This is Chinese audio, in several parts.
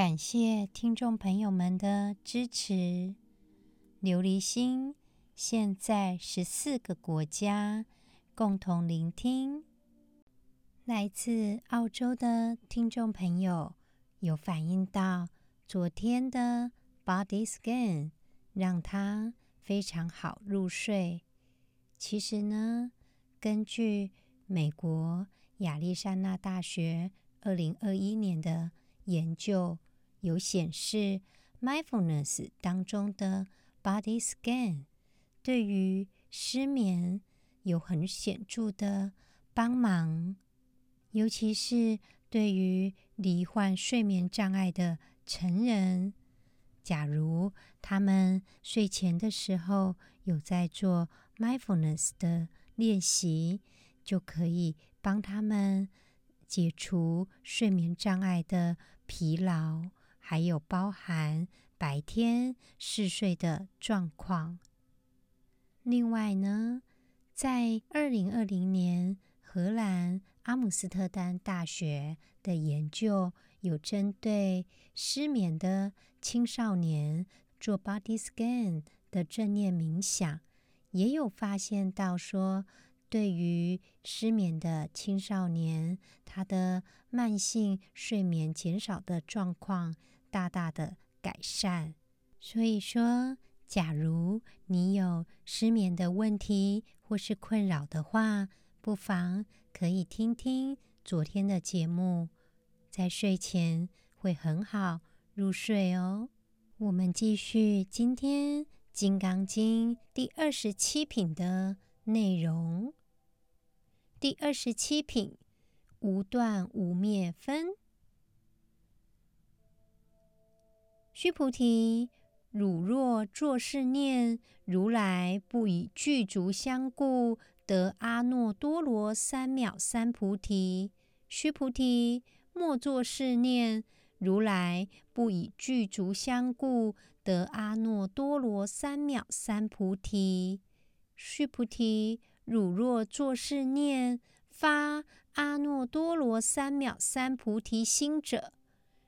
感谢听众朋友们的支持。琉璃心现在十四个国家共同聆听。来自澳洲的听众朋友有反映到，昨天的 Body Scan 让他非常好入睡。其实呢，根据美国亚利桑那大学二零二一年的研究。有显示，mindfulness 当中的 body scan 对于失眠有很显著的帮忙，尤其是对于罹患睡眠障碍的成人，假如他们睡前的时候有在做 mindfulness 的练习，就可以帮他们解除睡眠障碍的疲劳。还有包含白天嗜睡的状况。另外呢，在二零二零年，荷兰阿姆斯特丹大学的研究有针对失眠的青少年做 body scan 的正念冥想，也有发现到说，对于失眠的青少年，他的慢性睡眠减少的状况。大大的改善，所以说，假如你有失眠的问题或是困扰的话，不妨可以听听昨天的节目，在睡前会很好入睡哦。我们继续今天《金刚经》第二十七品的内容。第二十七品，无断无灭分。须菩提，汝若作是念：如来不以具足相故，得阿耨多罗三藐三菩提。须菩提，莫作是念：如来不以具足相故，得阿耨多罗三藐三菩提。须菩提，汝若作是念，发阿耨多罗三藐三菩提心者，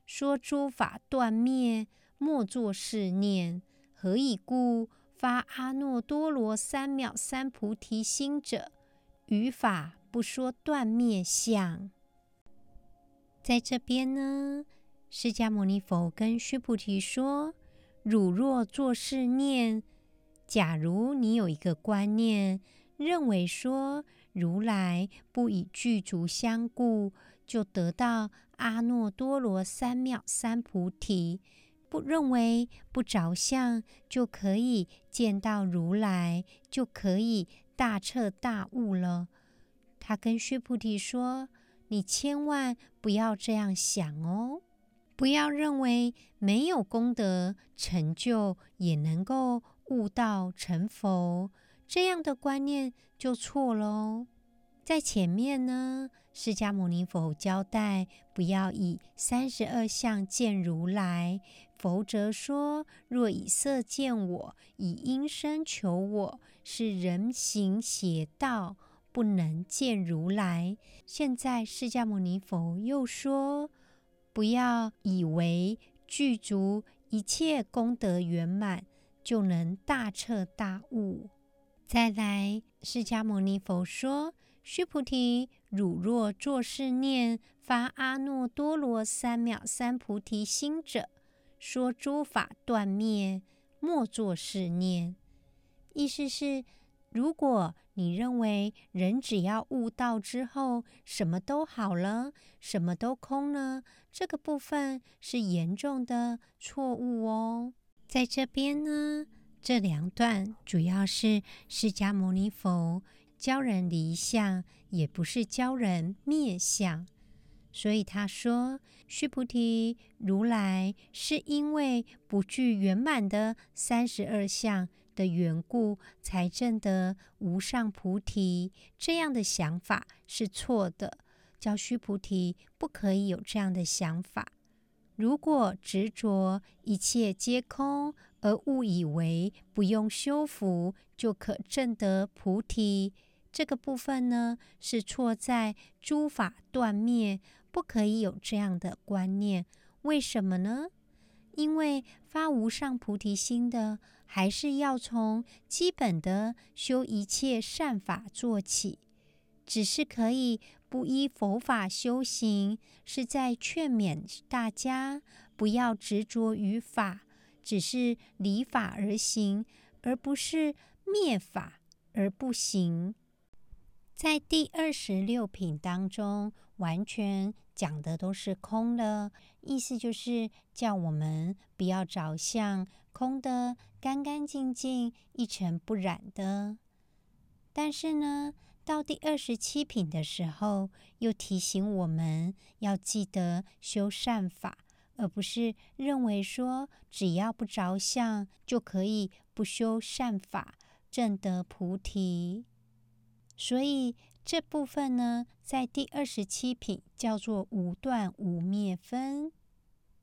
说诸法断灭。莫作是念，何以故？发阿耨多罗三藐三菩提心者，于法不说断灭相。在这边呢，释迦牟尼佛跟须菩提说：“汝若作是念，假如你有一个观念，认为说如来不以具足相故，就得到阿耨多罗三藐三菩提。”不认为不着相就可以见到如来，就可以大彻大悟了。他跟须菩提说：“你千万不要这样想哦，不要认为没有功德成就也能够悟道成佛，这样的观念就错了哦。”在前面呢，释迦牟尼佛交代不要以三十二相见如来，否则说若以色见我，以音声求我，是人行邪道，不能见如来。现在释迦牟尼佛又说，不要以为具足一切功德圆满，就能大彻大悟。再来，释迦牟尼佛说。须菩提，汝若作是念，发阿耨多罗三藐三菩提心者，说诸法断灭，莫作是念。意思是，如果你认为人只要悟道之后，什么都好了，什么都空了，这个部分是严重的错误哦。在这边呢，这两段主要是释迦牟尼佛。教人离相，也不是教人灭相。所以他说：“须菩提，如来是因为不具圆满的三十二相的缘故，才证得无上菩提。这样的想法是错的，叫须菩提不可以有这样的想法。如果执着一切皆空，而误以为不用修福就可证得菩提，这个部分呢，是错在诸法断灭。”不可以有这样的观念，为什么呢？因为发无上菩提心的，还是要从基本的修一切善法做起。只是可以不依佛法修行，是在劝勉大家不要执着于法，只是离法而行，而不是灭法而不行。在第二十六品当中，完全。讲的都是空的，意思就是叫我们不要着相，空的干干净净、一尘不染的。但是呢，到第二十七品的时候，又提醒我们要记得修善法，而不是认为说只要不着相就可以不修善法，证得菩提。所以。这部分呢，在第二十七品叫做无断无灭分。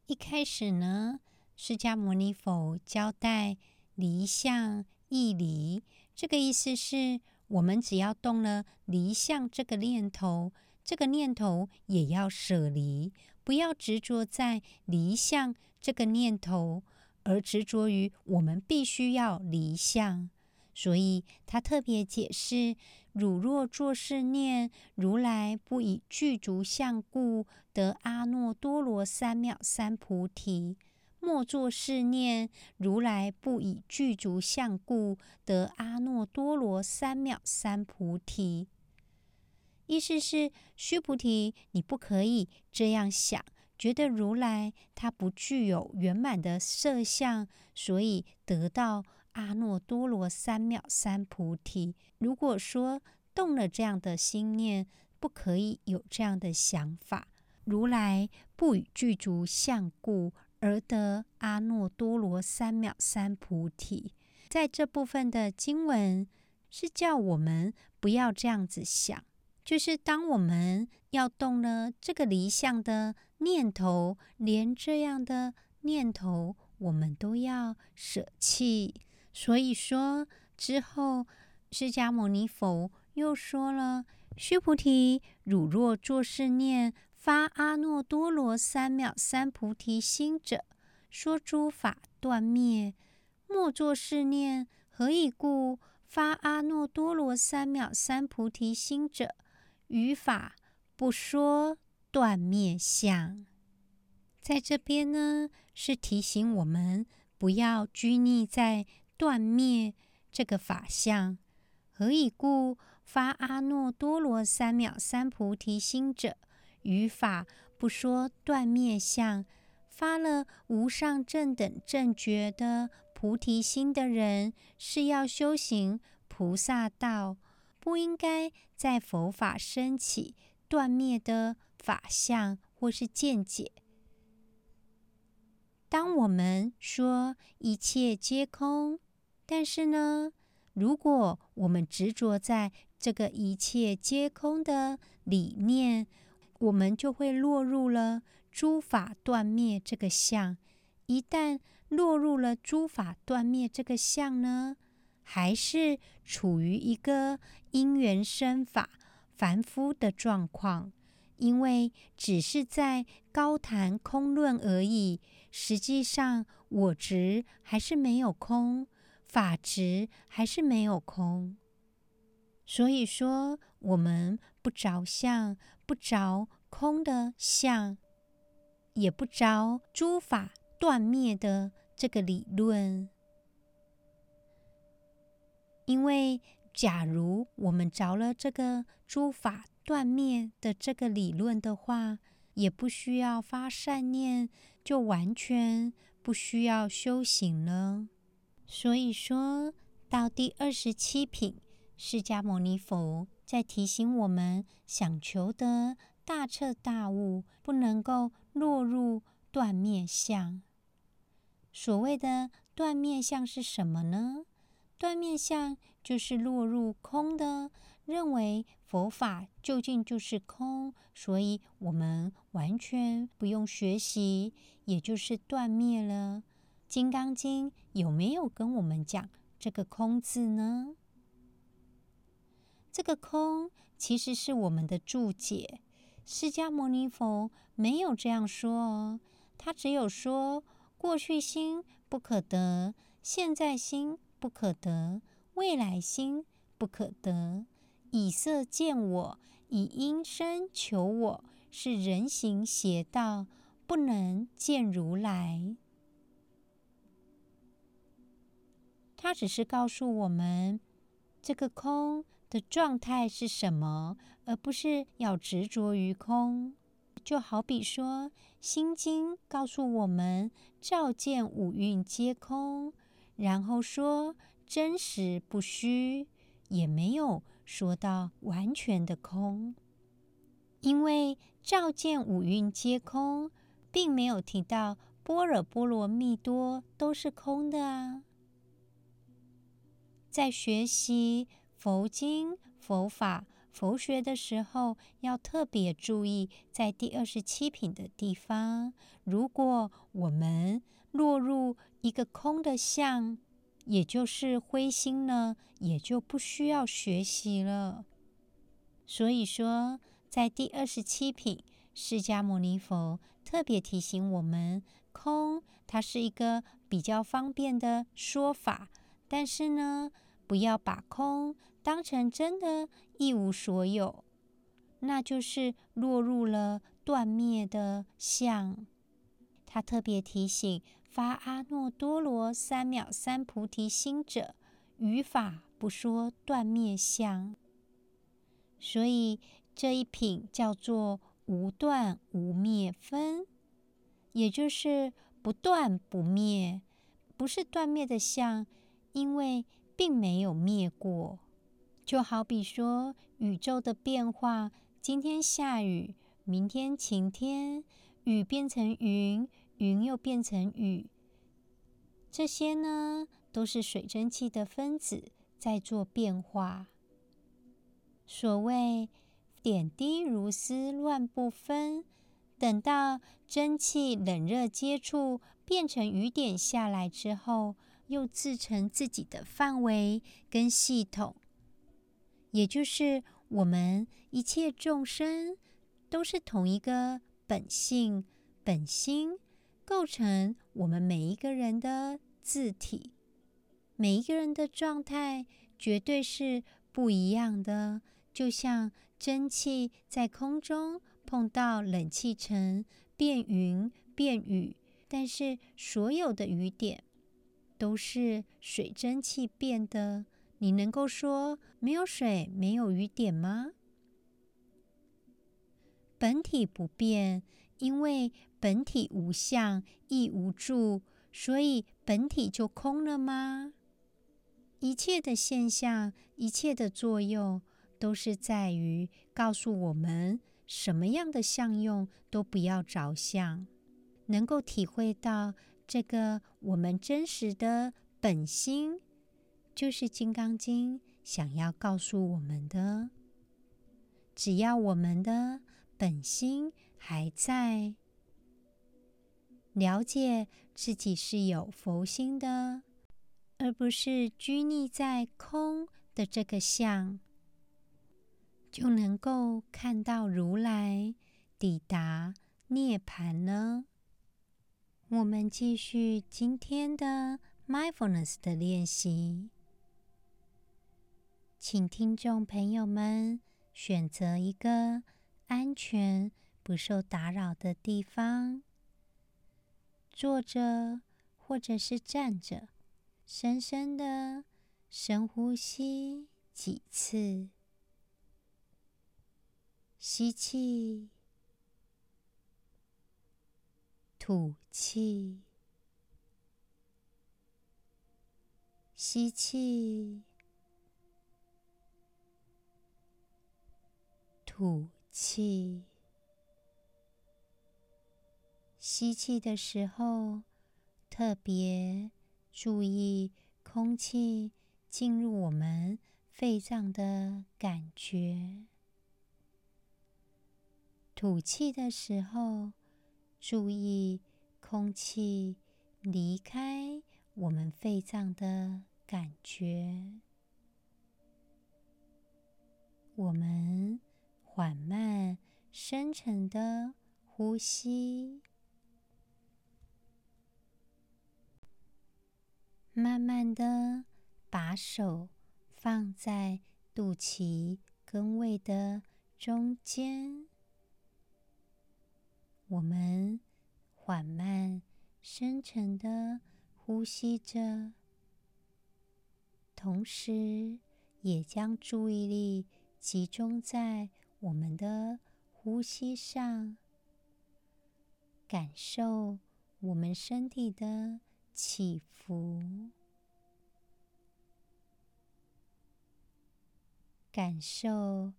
一开始呢，释迦牟尼佛交代离相亦离，这个意思是我们只要动了离相这个念头，这个念头也要舍离，不要执着在离相这个念头，而执着于我们必须要离相。所以他特别解释。汝若作是念，如来不以具足相故得阿耨多罗三藐三菩提；莫作是念，如来不以具足相故得阿耨多罗三藐三菩提。意思是，须菩提，你不可以这样想，觉得如来他不具有圆满的色相，所以得到。阿耨多罗三藐三菩提。如果说动了这样的心念，不可以有这样的想法。如来不与具足相故而得阿耨多罗三藐三菩提。在这部分的经文是叫我们不要这样子想，就是当我们要动了这个离相的念头，连这样的念头我们都要舍弃。所以说之后，释迦牟尼佛又说了：“须菩提，汝若作是念，发阿耨多罗三藐三菩提心者，说诸法断灭；莫作是念，何以故？发阿耨多罗三藐三菩提心者，于法不说断灭相。”在这边呢，是提醒我们不要拘泥在。断灭这个法相，何以故？发阿耨多罗三藐三菩提心者，于法不说断灭相。发了无上正等正觉的菩提心的人，是要修行菩萨道，不应该在佛法升起断灭的法相或是见解。当我们说一切皆空。但是呢，如果我们执着在这个一切皆空的理念，我们就会落入了诸法断灭这个相。一旦落入了诸法断灭这个相呢，还是处于一个因缘生法凡夫的状况，因为只是在高谈空论而已，实际上我执还是没有空。法执还是没有空，所以说我们不着相，不着空的相，也不着诸法断灭的这个理论。因为假如我们着了这个诸法断灭的这个理论的话，也不需要发善念，就完全不需要修行了。所以说到第二十七品，释迦牟尼佛在提醒我们：想求得大彻大悟，不能够落入断灭相。所谓的断灭相是什么呢？断灭相就是落入空的，认为佛法究竟就是空，所以我们完全不用学习，也就是断灭了。《金刚经》有没有跟我们讲这个“空”字呢？这个“空”其实是我们的注解，释迦牟尼佛没有这样说哦，他只有说过去心不可得，现在心不可得，未来心不可得。以色见我，以音声求我，是人行邪道，不能见如来。他只是告诉我们，这个空的状态是什么，而不是要执着于空。就好比说，《心经》告诉我们，照见五蕴皆空，然后说真实不虚，也没有说到完全的空。因为照见五蕴皆空，并没有提到般若波罗蜜多都是空的啊。在学习佛经、佛法、佛学的时候，要特别注意，在第二十七品的地方，如果我们落入一个空的相，也就是灰心呢，也就不需要学习了。所以说，在第二十七品，释迦牟尼佛特别提醒我们，空它是一个比较方便的说法。但是呢，不要把空当成真的一无所有，那就是落入了断灭的相。他特别提醒发阿耨多罗三藐三菩提心者，于法不说断灭相。所以这一品叫做无断无灭分，也就是不断不灭，不是断灭的相。因为并没有灭过，就好比说宇宙的变化，今天下雨，明天晴天，雨变成云，云又变成雨，这些呢都是水蒸气的分子在做变化。所谓点滴如丝乱不分，等到蒸汽冷热接触，变成雨点下来之后。又自成自己的范围跟系统，也就是我们一切众生都是同一个本性本心，构成我们每一个人的字体。每一个人的状态绝对是不一样的，就像蒸汽在空中碰到冷气层变云变雨，但是所有的雨点。都是水蒸气变的，你能够说没有水、没有雨点吗？本体不变，因为本体无相亦无住，所以本体就空了吗？一切的现象、一切的作用，都是在于告诉我们，什么样的相用都不要着相，能够体会到。这个我们真实的本心，就是《金刚经》想要告诉我们的。只要我们的本心还在，了解自己是有佛心的，而不是拘泥在空的这个相，就能够看到如来，抵达涅槃了。我们继续今天的 mindfulness 的练习，请听众朋友们选择一个安全、不受打扰的地方，坐着或者是站着，深深的深呼吸几次，吸气。吐气，吸气，吐气。吸气的时候，特别注意空气进入我们肺脏的感觉；吐气的时候，注意空气离开我们肺脏的感觉。我们缓慢、深沉的呼吸，慢慢的把手放在肚脐跟胃的中间。我们缓慢、深沉的呼吸着，同时也将注意力集中在我们的呼吸上，感受我们身体的起伏，感受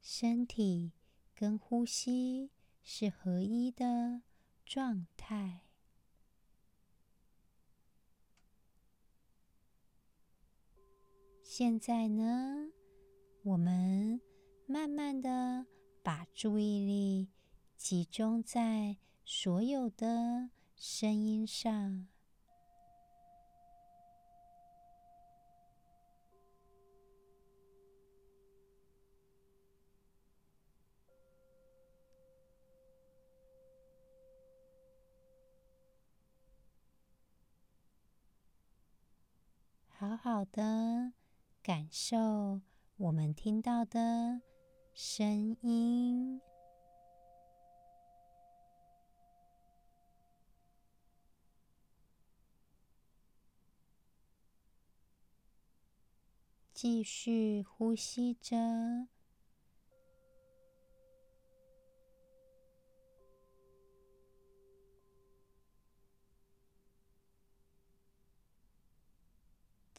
身体跟呼吸是合一的状态。现在呢，我们慢慢的把注意力集中在所有的声音上。好好的感受我们听到的声音，继续呼吸着。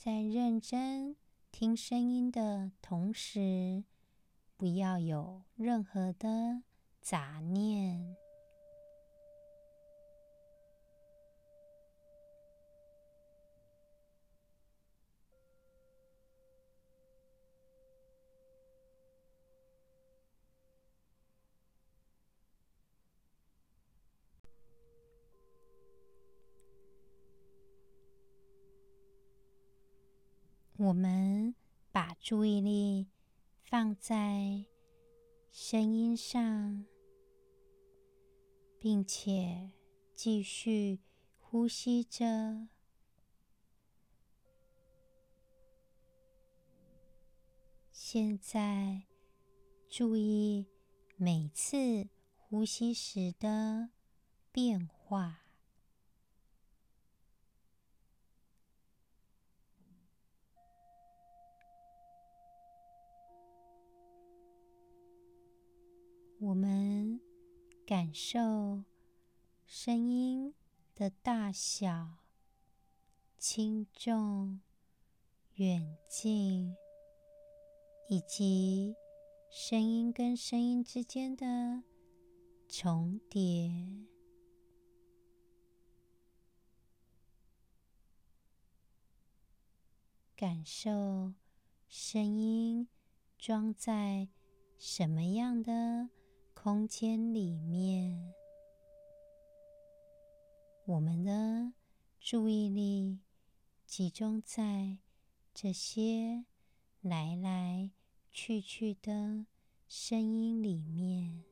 在认真听声音的同时，不要有任何的杂念。我们把注意力放在声音上，并且继续呼吸着。现在注意每次呼吸时的变化。我们感受声音的大小、轻重、远近，以及声音跟声音之间的重叠。感受声音装在什么样的空间里面，我们的注意力集中在这些来来去去的声音里面。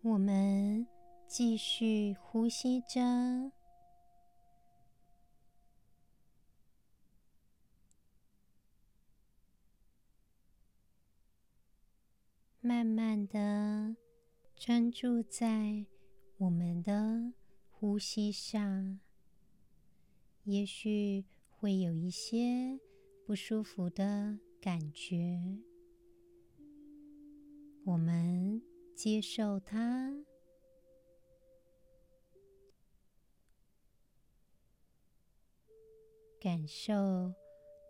我们继续呼吸着，慢慢的专注在我们的呼吸上。也许会有一些不舒服的感觉，我们。接受它。感受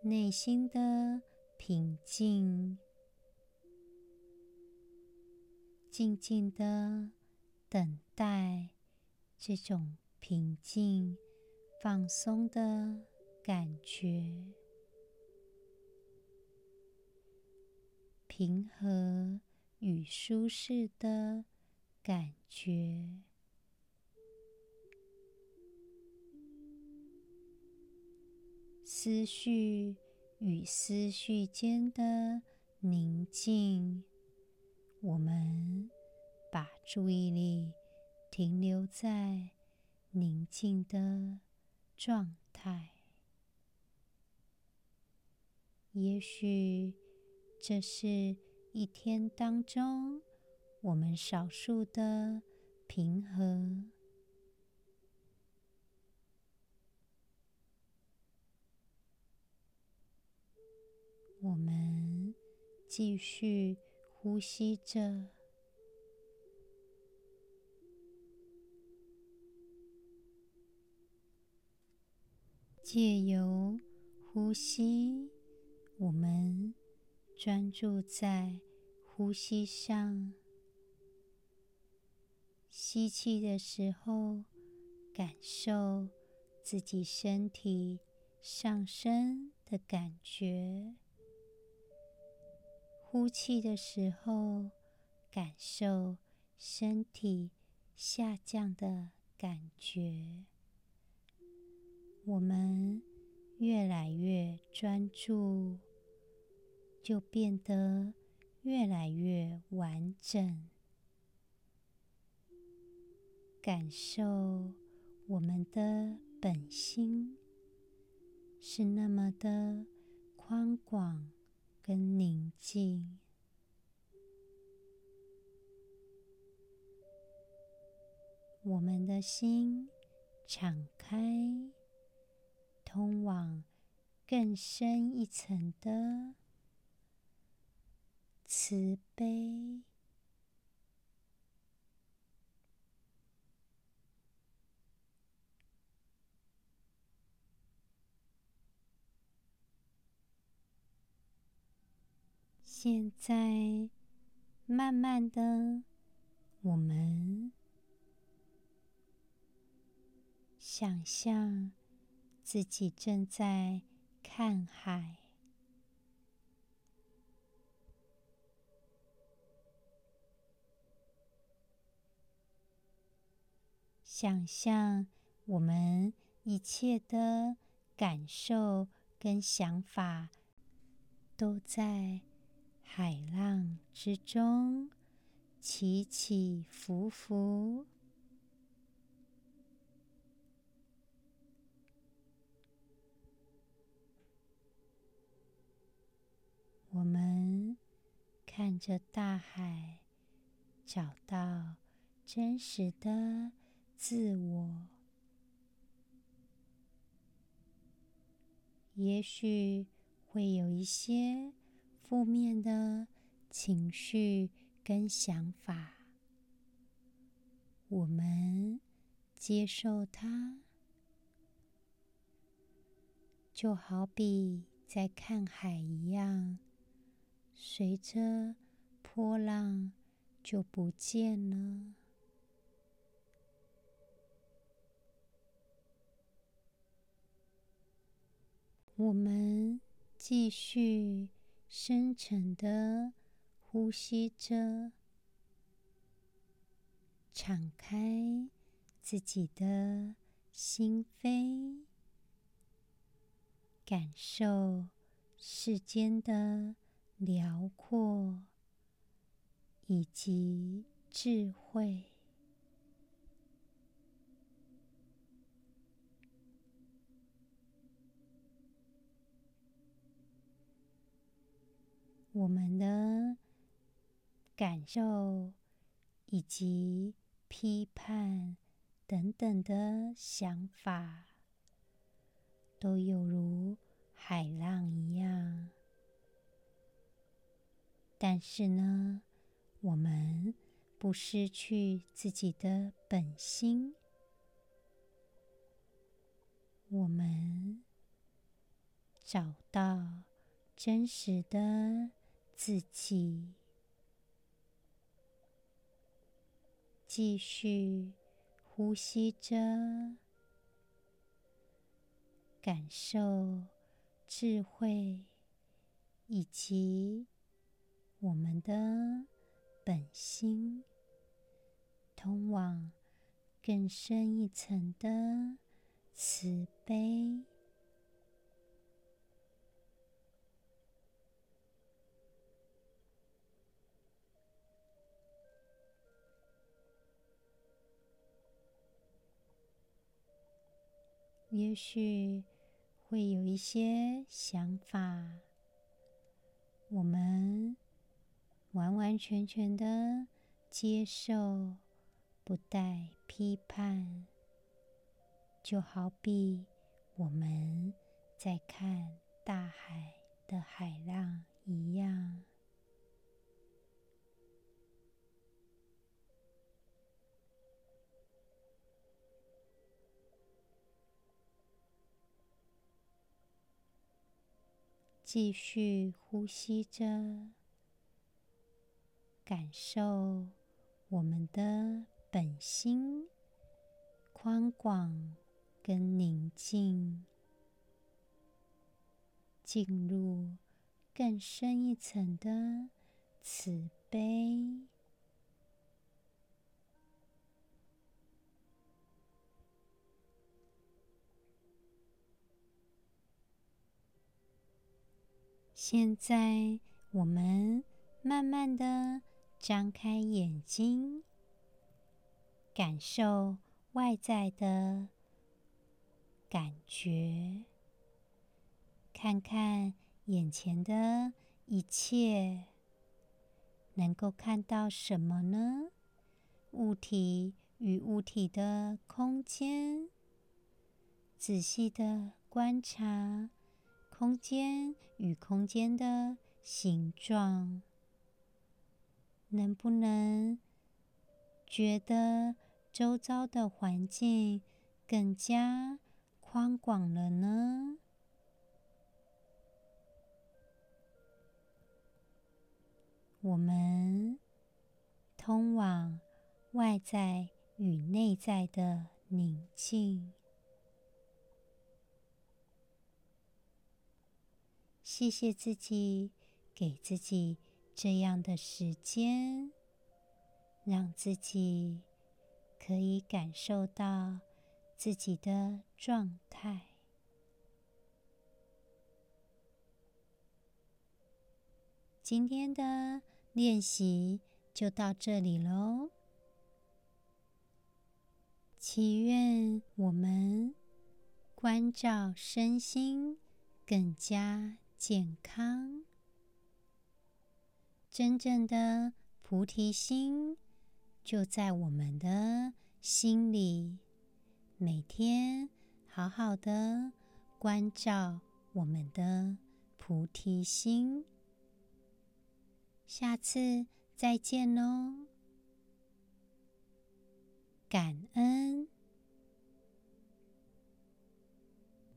内心的平静静静的等待这种平静放松的感觉。平和与舒适的感觉。思绪与思绪间的宁静，我们把注意力停留在宁静的状态。也许这是一天当中我们少数的平和。我们继续呼吸着，借由呼吸，我们专注在呼吸上。吸气的时候，感受自己身体上升的感觉。呼气的时候，感受身体下降的感觉。我们越来越专注，就变得越来越完整。感受我们的本心是那么的宽广。跟宁静，我们的心敞开，通往更深一层的慈悲。现在，慢慢的，我们想象自己正在看海，想象我们一切的感受跟想法都在。海浪之中起起伏伏，我们看着大海，找到真实的自我。也许会有一些。负面的情绪跟想法，我们接受它，就好比在看海一样，随着波浪就不见了。我们继续。深沉的呼吸着，敞开自己的心扉，感受世间的辽阔以及智慧。我们的感受以及批判等等的想法，都有如海浪一样。但是呢，我们不失去自己的本心，我们找到真实的自己。继续呼吸着，感受智慧以及我们的本心，通往更深一层的慈悲。也许会有一些想法，我们完完全全的接受，不带批判，就好比我们在看大海的海浪一样。继续呼吸着，感受我们的本心宽广跟宁静，进入更深一层的慈悲。现在，我们慢慢的张开眼睛，感受外在的感觉，看看眼前的一切，能够看到什么呢？物体与物体的空间，仔细的观察。空间与空间的形状，能不能觉得周遭的环境更加宽广了呢？我们通往外在与内在的宁静。谢谢自己，给自己这样的时间，让自己可以感受到自己的状态。今天的练习就到这里喽。祈愿我们关照身心更加健康，真正的菩提心就在我们的心里。每天好好的关照我们的菩提心。下次再见喽，感恩。